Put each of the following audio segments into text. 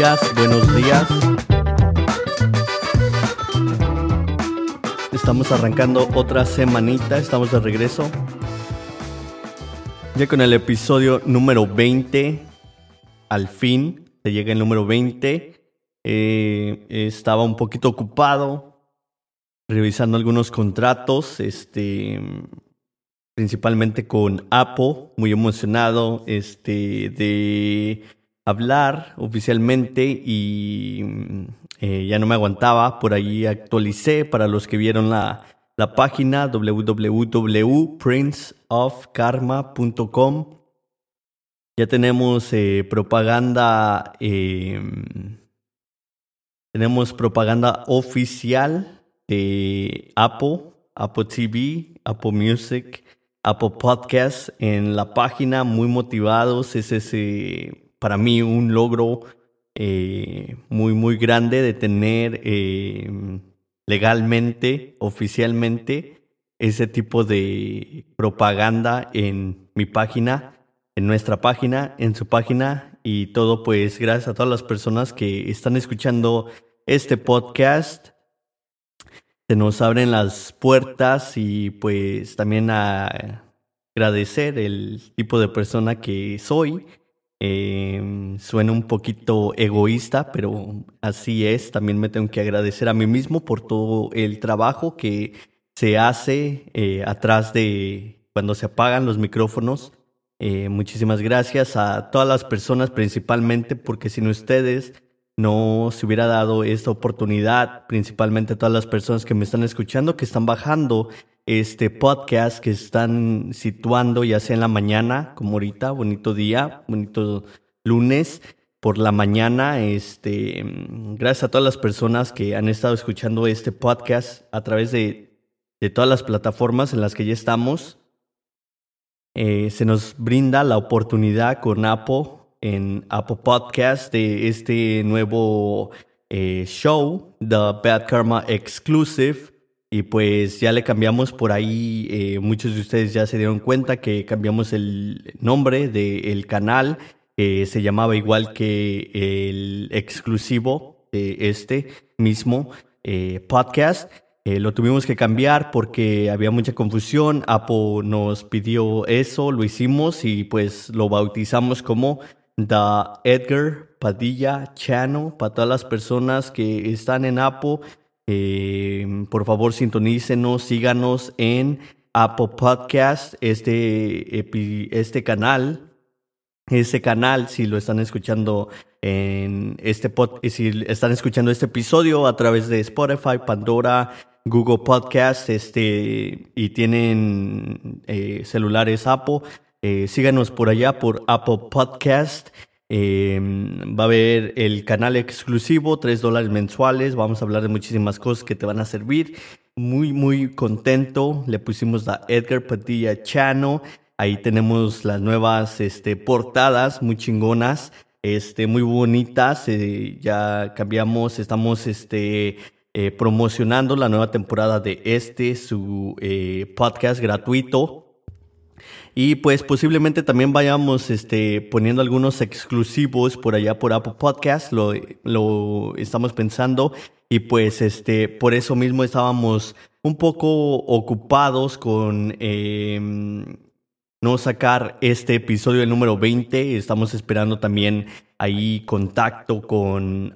Buenos días. Estamos arrancando otra semanita, estamos de regreso. Ya con el episodio número 20, al fin, se llega el número 20. Eh, estaba un poquito ocupado revisando algunos contratos, este, principalmente con Apple, muy emocionado este, de hablar oficialmente y eh, ya no me aguantaba, por ahí actualicé para los que vieron la, la página www.princeofkarma.com. Ya tenemos eh, propaganda, em, tenemos propaganda oficial de Apple, Apple TV, Apple Music, Apple Podcast en la página, muy motivados. Es ese, para mí, un logro eh, muy, muy grande de tener eh, legalmente, oficialmente, ese tipo de propaganda en mi página, en nuestra página, en su página y todo pues gracias a todas las personas que están escuchando este podcast se nos abren las puertas y pues también agradecer el tipo de persona que soy. Em, suena un poquito egoísta, pero así es. También me tengo que agradecer a mí mismo por todo el trabajo que se hace eh, atrás de cuando se apagan los micrófonos. Eh, muchísimas gracias a todas las personas principalmente porque sin ustedes no se hubiera dado esta oportunidad, principalmente a todas las personas que me están escuchando, que están bajando este podcast, que están situando ya sea en la mañana, como ahorita, bonito día, bonito lunes por la mañana. Este, gracias a todas las personas que han estado escuchando este podcast a través de, de todas las plataformas en las que ya estamos. Eh, se nos brinda la oportunidad con Apple en Apple Podcast de este nuevo eh, show, The Bad Karma Exclusive. Y pues ya le cambiamos por ahí, eh, muchos de ustedes ya se dieron cuenta que cambiamos el nombre del canal, que se llamaba igual que el exclusivo de este mismo eh, podcast. lo tuvimos que cambiar porque había mucha confusión. Apple nos pidió eso, lo hicimos y pues lo bautizamos como da Edgar Padilla Chano, para todas las personas que están en Apple. Eh, por favor, sintonícenos, síganos en Apple Podcast, este, este canal. Este canal, si lo están escuchando en este pod, si están escuchando este episodio a través de Spotify, Pandora, Google Podcast, este, y tienen eh, celulares Apple, eh, síganos por allá por Apple Podcast. Em, va a haber el canal exclusivo, 3 dólares mensuales. Vamos a hablar de muchísimas cosas que te van a servir. Muy, muy contento. Le pusimos la Edgar Padilla Chano. Ahí tenemos las nuevas este, portadas muy chingonas, este, muy bonitas. Eh, ya cambiamos, estamos este, eh, promocionando la nueva temporada de este, su podcast gratuito y pues posiblemente también vayamos este, poniendo algunos exclusivos por allá por Apple Podcast, lo, lo estamos pensando. Y pues este, por eso mismo estábamos un poco ocupados con em, no sacar este episodio, el número 20. Estamos esperando también ahí contacto con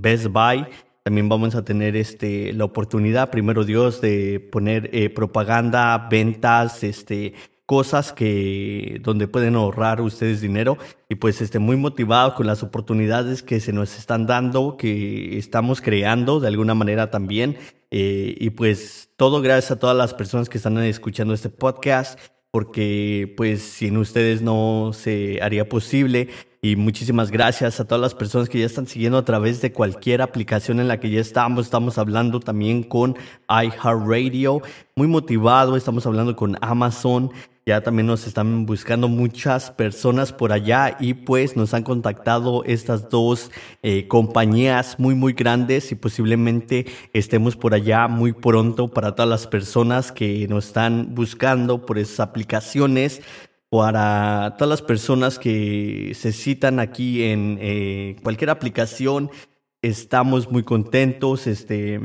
Best Buy. También vamos a tener este, la oportunidad, primero Dios, de poner eh, propaganda, ventas, este, cosas que donde pueden ahorrar ustedes dinero. Y pues esté muy motivado con las oportunidades que se nos están dando, que estamos creando de alguna manera también. Eh, y pues todo gracias a todas las personas que están escuchando este podcast porque pues sin ustedes no se haría posible y muchísimas gracias a todas las personas que ya están siguiendo a través de cualquier aplicación en la que ya estamos. Estamos hablando también con iHeartRadio, muy motivado, estamos hablando con Amazon. Ya también nos están buscando muchas personas por allá y pues nos han contactado estas dos eh, compañías muy muy grandes y posiblemente estemos por allá muy pronto para todas las personas que nos están buscando por esas aplicaciones. Para todas las personas que se citan aquí en eh, cualquier aplicación. Estamos muy contentos, este,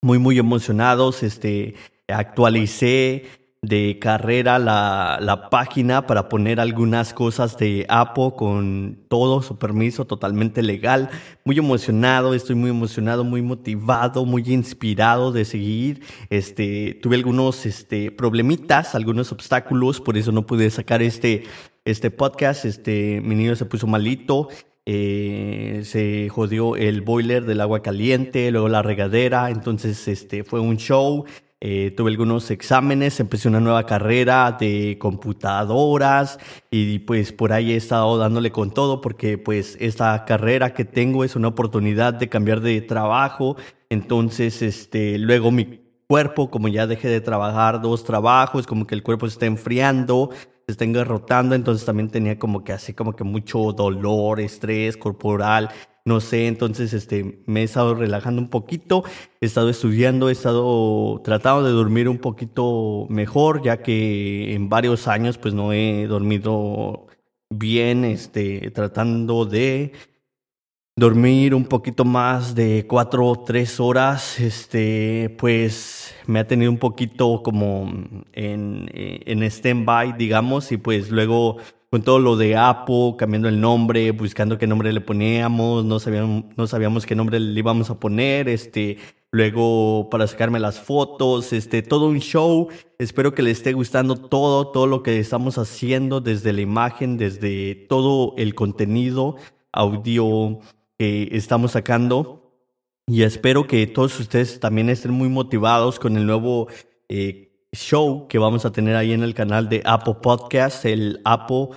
muy, muy emocionados. Este, actualicé de carrera la, la, página para poner algunas cosas de Apple con todo su permiso totalmente legal. Muy emocionado, estoy muy emocionado, muy motivado, muy inspirado de seguir. Este, tuve algunos este, problemitas, algunos obstáculos, por eso no pude sacar este, este podcast. Este, mi niño se puso malito. Eh, se jodió el boiler del agua caliente, luego la regadera, entonces este fue un show. Eh, tuve algunos exámenes, empecé una nueva carrera de computadoras y pues por ahí he estado dándole con todo porque pues esta carrera que tengo es una oportunidad de cambiar de trabajo. Entonces, este, luego mi cuerpo, como ya dejé de trabajar dos trabajos, como que el cuerpo se está enfriando, se está engarrotando, entonces también tenía como que así como que mucho dolor, estrés corporal no sé, entonces este, me he estado relajando un poquito, he estado estudiando, he estado tratando de dormir un poquito mejor, ya que en varios años pues no he dormido bien, este, tratando de dormir un poquito más de cuatro o tres horas, este, pues me ha tenido un poquito como en, en stand-by, digamos, y pues luego con todo lo de Apple, cambiando el nombre, buscando qué nombre le poníamos, no sabíamos, no sabíamos qué nombre le íbamos a poner, este, luego para sacarme las fotos, este, todo un show. Espero que le esté gustando todo, todo lo que estamos haciendo, desde la imagen, desde todo el contenido audio que estamos sacando. Y espero que todos ustedes también estén muy motivados con el nuevo eh, show que vamos a tener ahí en el canal de Apple Podcast, el Apple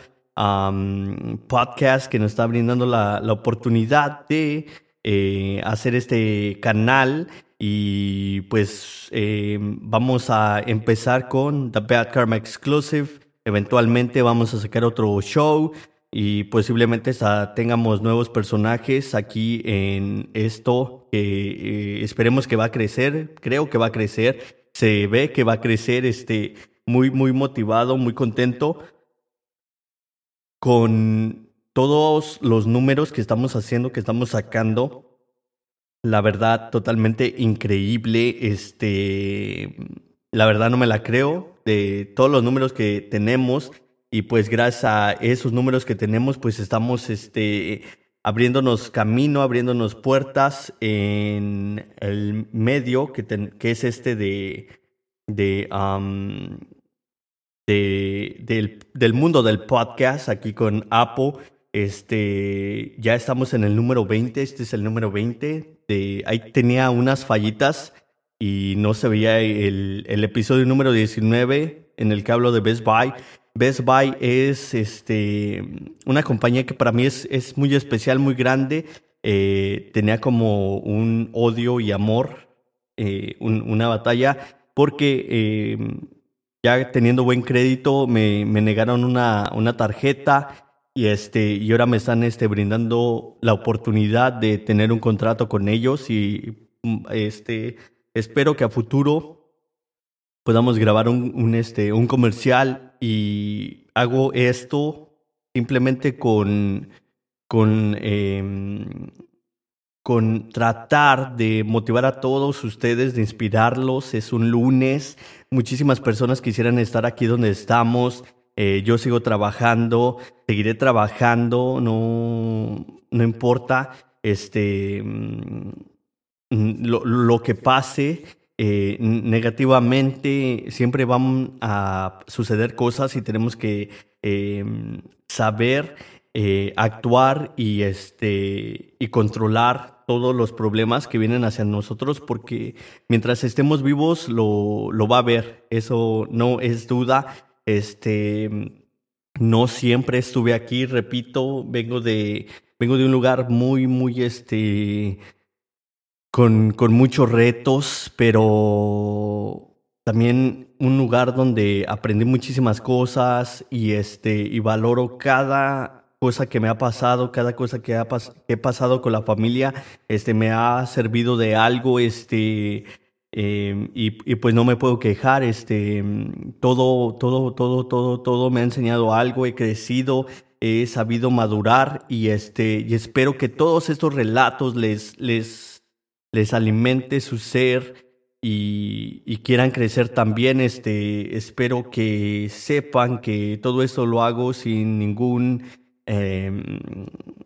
Podcast que nos está brindando la, oportunidad de eh, hacer este canal. Y pues eh, vamos a empezar con The Bad Karma Exclusive. Eventualmente vamos a sacar otro show y posiblemente tengamos nuevos personajes aquí en esto que eh, esperemos que va a crecer, creo que va a crecer se ve que va a crecer este, muy, muy motivado, muy contento con todos los números que estamos haciendo, que estamos sacando. La verdad, totalmente increíble. Este, la verdad no me la creo de todos los números que tenemos y pues gracias a esos números que tenemos, pues estamos este, abriéndonos camino, abriéndonos puertas en el medio que, es este de, de, de del, mundo del podcast aquí con Apple. Este, ya estamos en el número 20, este es el número 20. De, ahí tenía unas fallitas y no se veía el, el episodio número 19 en el que hablo de Best Buy. Best Buy es este, una compañía que para mí es, es muy especial, muy grande. Eh, tenía como un odio y amor, eh, una batalla, porque eh, ya teniendo buen crédito me, me negaron una, una, tarjeta y, este, y ahora me están este, brindando la oportunidad de tener un contrato con ellos y este, espero que a futuro podamos grabar un, este, un comercial y hago esto simplemente con, con, em, con tratar de motivar a todos ustedes, de inspirarlos. Es un lunes, muchísimas personas quisieran estar aquí donde estamos. Eh, yo sigo trabajando, seguiré trabajando, no, no importa este, mm, lo, lo que pase. Eh, negativamente siempre van a suceder cosas y tenemos que em, saber eh, actuar y, este, y controlar todos los problemas que vienen hacia nosotros porque mientras estemos vivos lo, lo va a ver, eso no es duda. Este, no siempre estuve aquí, repito, vengo de, vengo de un lugar muy, muy, este, con, con muchos retos, pero también un lugar donde aprendí muchísimas cosas y, este, y valoro cada cosa que me ha pasado, cada cosa que, ha he pasado con la familia, este, me ha servido de algo, este, Em, y, y, pues no me puedo quejar, este, todo, todo, todo, todo, todo me ha enseñado algo, he crecido, he sabido madurar y, este, y espero que todos estos relatos les, les, les alimente su ser y, quieran crecer también. Este, espero que sepan que todo esto lo hago sin ningún eh,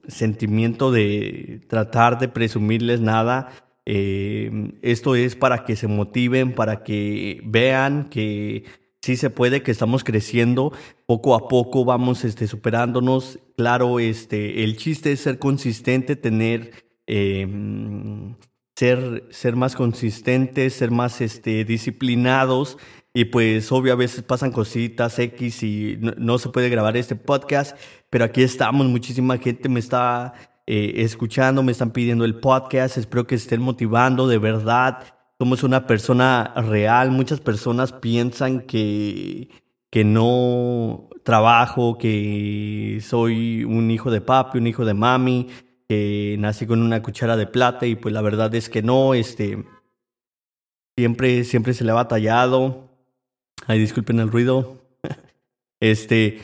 sentimiento de tratar de presumirles nada eh, esto es para que se motiven, para que vean que sí se puede, que estamos creciendo, poco a poco vamos este, superándonos. Claro, este, el chiste es ser consistente, tener, em, ser, ser más consistentes, ser más este, disciplinados. Y pues obvio a veces pasan cositas X y no se puede grabar este podcast, pero aquí estamos, muchísima gente me está eh, escuchando, me están pidiendo el podcast, espero que estén motivando de verdad. Somos una persona real, muchas personas piensan que, que no trabajo, que soy un hijo de papi, un hijo de mami, que nací con una cuchara de plata y pues la verdad es que no, este, siempre, siempre se le ha batallado. Ay, disculpen el ruido. Este,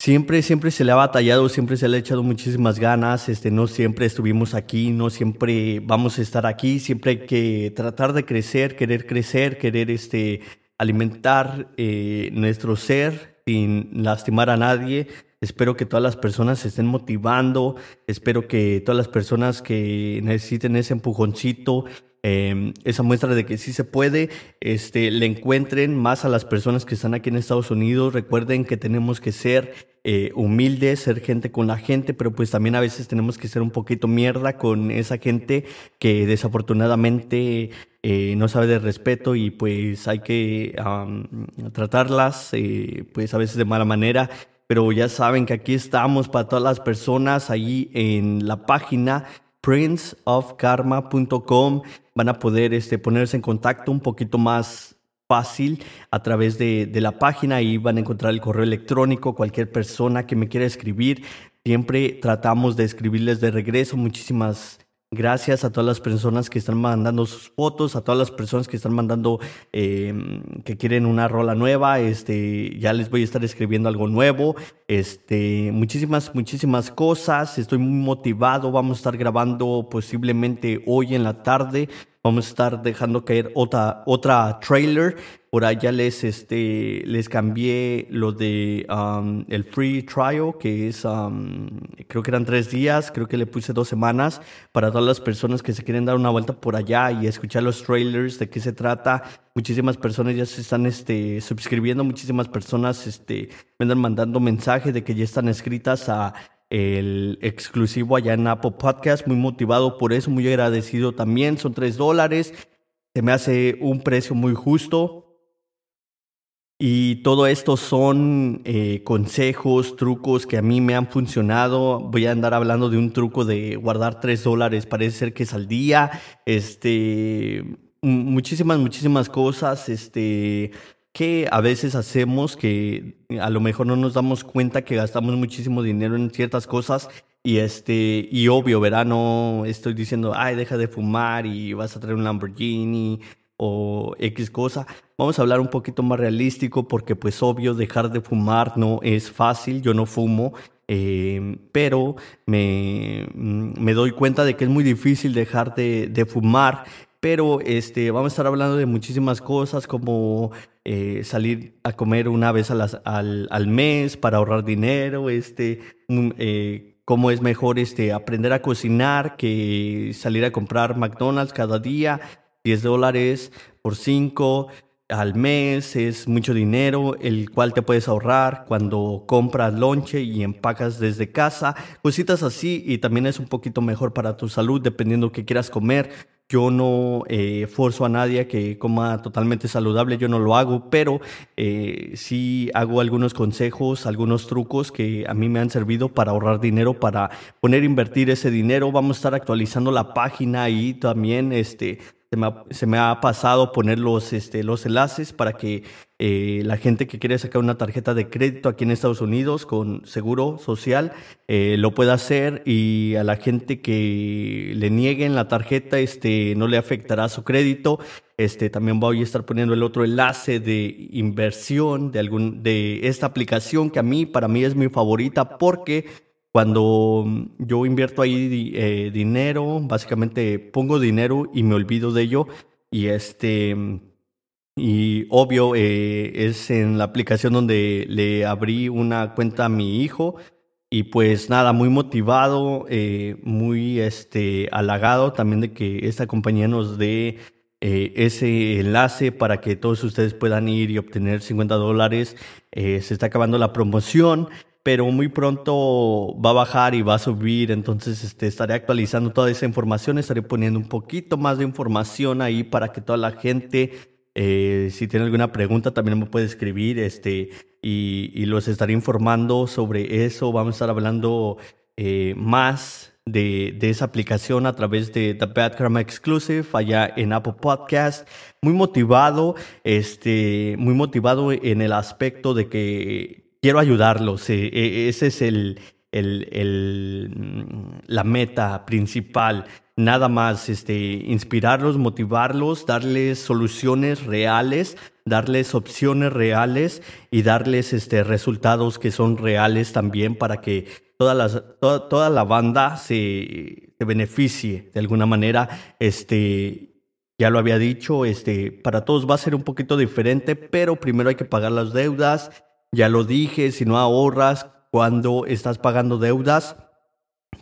Siempre, siempre se le ha batallado, siempre se le ha echado muchísimas ganas, este, no siempre estuvimos aquí, no siempre vamos a estar aquí, siempre hay que tratar de crecer, querer crecer, querer este, alimentar eh, nuestro ser sin lastimar a nadie. Espero que todas las personas se estén motivando, espero que todas las personas que necesiten ese empujoncito, Em, esa muestra de que sí se puede, este, le encuentren más a las personas que están aquí en Estados Unidos. Recuerden que tenemos que ser eh, humildes, ser gente con la gente, pero pues también a veces tenemos que ser un poquito mierda con esa gente que desafortunadamente eh, no sabe de respeto y pues hay que tratarlas eh, pues a veces de mala manera. Pero ya saben que aquí estamos para todas las personas ahí en la página princeofkarma.com van a poder este, ponerse en contacto un poquito más fácil a través de, de, la página y van a encontrar el correo electrónico, cualquier persona que me quiera escribir. Siempre tratamos de escribirles de regreso. Muchísimas Gracias a todas las personas que están mandando sus fotos, a todas las personas que están mandando em, que quieren una rola nueva. Este, ya les voy a estar escribiendo algo nuevo. Este, muchísimas, muchísimas cosas. Estoy muy motivado. Vamos a estar grabando posiblemente hoy en la tarde. Vamos a estar dejando caer otra, otra trailer por allá les, este, les cambié lo de um, el free trial, que es, um, creo que eran tres días, creo que le puse dos semanas para todas las personas que se quieren dar una vuelta por allá y escuchar los trailers, de qué se trata. Muchísimas personas ya se están este, suscribiendo, muchísimas personas este, me andan mandando mensajes de que ya están escritas a el exclusivo allá en Apple Podcast. Muy motivado por eso, muy agradecido también. Son tres dólares. Se me hace un precio muy justo. Y todo esto son eh, consejos, trucos que a mí me han funcionado. Voy a andar hablando de un truco de guardar tres dólares, parece ser que es al día. Este, muchísimas, muchísimas cosas. Este, que a veces hacemos que a lo mejor no nos damos cuenta que gastamos muchísimo dinero en ciertas cosas y este y obvio, verá, no estoy diciendo, ay, deja de fumar y vas a traer un Lamborghini o X cosa. Vamos a hablar un poquito más realístico porque pues obvio dejar de fumar no es fácil, yo no fumo, eh, pero me, me, doy cuenta de que es muy difícil dejar de, de, fumar. Pero este, vamos a estar hablando de muchísimas cosas como eh, salir a comer una vez al, al, mes para ahorrar dinero, este, eh, cómo es mejor este, aprender a cocinar que salir a comprar McDonald's cada día, 10 dólares por 5 al mes es mucho dinero, el cual te puedes ahorrar cuando compras lonche y empacas desde casa, cositas así y también es un poquito mejor para tu salud dependiendo qué quieras comer. Yo no eh, forzo a nadie a que coma totalmente saludable, yo no lo hago, pero eh, sí hago algunos consejos, algunos trucos que a mí me han servido para ahorrar dinero, para poner invertir ese dinero. Vamos a estar actualizando la página y también este, se me ha, pasado poner los, este, los enlaces para que eh, la gente que quiere sacar una tarjeta de crédito aquí en Estados Unidos con seguro social eh, lo pueda hacer y a la gente que le nieguen la tarjeta este, no le afectará su crédito. Este, también voy a estar poniendo el otro enlace de inversión de, algún, de esta aplicación que a mí, para mí es mi favorita porque cuando yo invierto ahí eh, dinero, básicamente pongo dinero y me olvido de ello. Y este, y obvio, eh, es en la aplicación donde le abrí una cuenta a mi hijo. Y pues nada, muy motivado, eh, muy este, halagado también de que esta compañía nos dé ese enlace para que todos ustedes puedan ir y obtener 50 dólares. se está acabando la promoción pero muy pronto va a bajar y va a subir, entonces este, estaré actualizando toda esa información, estaré poniendo un poquito más de información ahí para que toda la gente, eh, si tiene alguna pregunta, también me puede escribir este, y, los estaré informando sobre eso, vamos a estar hablando eh, más de, de, esa aplicación a través de The Bad Karma Exclusive allá en Apple Podcast. Muy motivado, este, muy motivado en el aspecto de que quiero ayudarlos. Eh, eh, ese es el, el, mm, la meta principal. Nada más, este, inspirarlos, motivarlos, darles soluciones reales, darles opciones reales y darles este, resultados que son reales también para que toda, las, toda, toda la banda se, se, beneficie de alguna manera. Este, ya lo había dicho, este, para todos va a ser un poquito diferente, pero primero hay que pagar las deudas ya lo dije, si no ahorras cuando estás pagando deudas,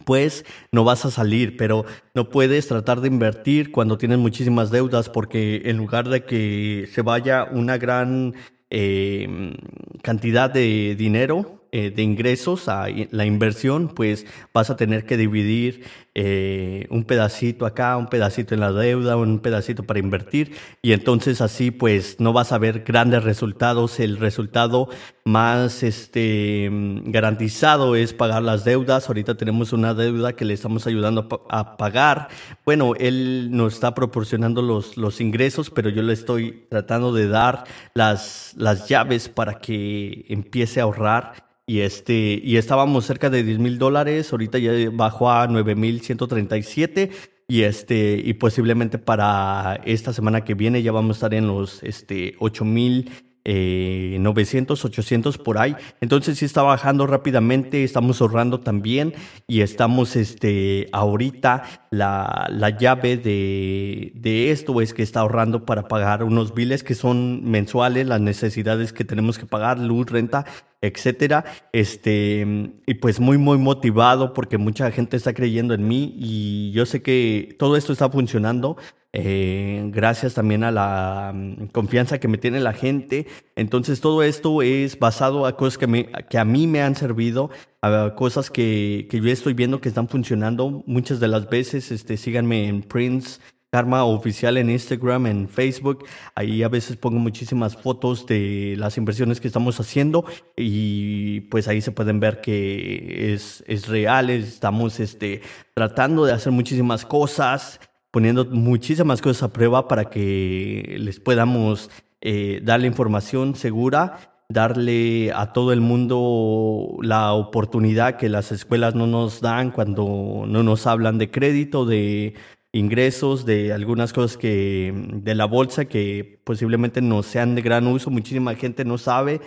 pues no vas a salir, pero no puedes tratar de invertir cuando tienes muchísimas deudas porque en lugar de que se vaya una gran eh, cantidad de dinero, eh, de ingresos a la inversión, pues vas a tener que dividir eh, un pedacito acá, un pedacito en la deuda, un pedacito para invertir y entonces así pues no vas a ver grandes resultados. El resultado más este, garantizado es pagar las deudas. Ahorita tenemos una deuda que le estamos ayudando a, pagar. Bueno, él nos está proporcionando los, los ingresos, pero yo le estoy tratando de dar las, las llaves para que empiece a ahorrar y, este, y estábamos cerca de 10 mil dólares, ahorita ya bajó a 9 mil 137 y, este, y posiblemente para esta semana que viene ya vamos a estar en los este, 8 mil eh, 900, 800 por ahí. Entonces sí está bajando rápidamente, estamos ahorrando también y estamos este, ahorita la, la llave de, de, esto es que está ahorrando para pagar unos biles que son mensuales, las necesidades que tenemos que pagar, luz, renta, etcétera. Este, y pues muy, muy motivado porque mucha gente está creyendo en mí y yo sé que todo esto está funcionando. Eh, gracias también a la mm, confianza que me tiene la gente. Entonces todo esto es basado a cosas que, me, que a mí me han servido, a cosas que, que, yo estoy viendo que están funcionando. Muchas de las veces, este, síganme en Prince Karma Oficial en Instagram, en Facebook. Ahí a veces pongo muchísimas fotos de las inversiones que estamos haciendo y pues ahí se pueden ver que es, es real. Estamos este, tratando de hacer muchísimas cosas poniendo muchísimas cosas a prueba para que les podamos eh, darle información segura, darle a todo el mundo la oportunidad que las escuelas no nos dan cuando no nos hablan de crédito, de ingresos, de algunas cosas que de la bolsa que posiblemente no sean de gran uso, muchísima gente no sabe.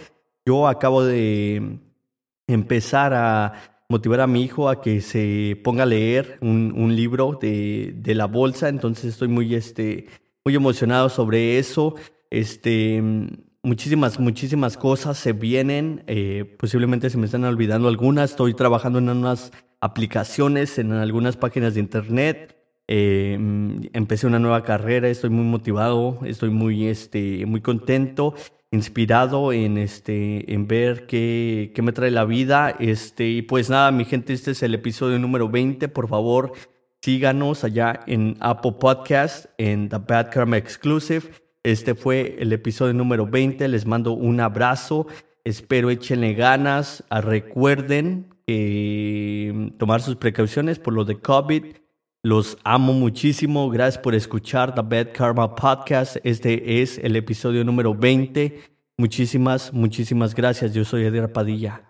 Yo acabo de empezar a motivar a mi hijo a que se ponga a leer un, un libro de, de, la bolsa, entonces estoy muy, este, muy emocionado sobre eso. Este, muchísimas, muchísimas cosas se vienen, eh, posiblemente se me están olvidando algunas, estoy trabajando en unas aplicaciones, en algunas páginas de internet. Eh, empecé una nueva carrera, estoy muy motivado, estoy muy, este, muy contento inspirado en este en ver qué, qué, me trae la vida. Este y pues nada mi gente este es el episodio número 20 por favor síganos allá en Apple Podcast en The Bad Karma Exclusive. Este fue el episodio número 20 les mando un abrazo. Espero échenle ganas. Recuerden tomar sus precauciones por lo de COVID Los amo muchísimo. Gracias por escuchar The Bad Karma Podcast. Este es el episodio número 20. Muchísimas, muchísimas gracias. Yo soy Edgar Padilla.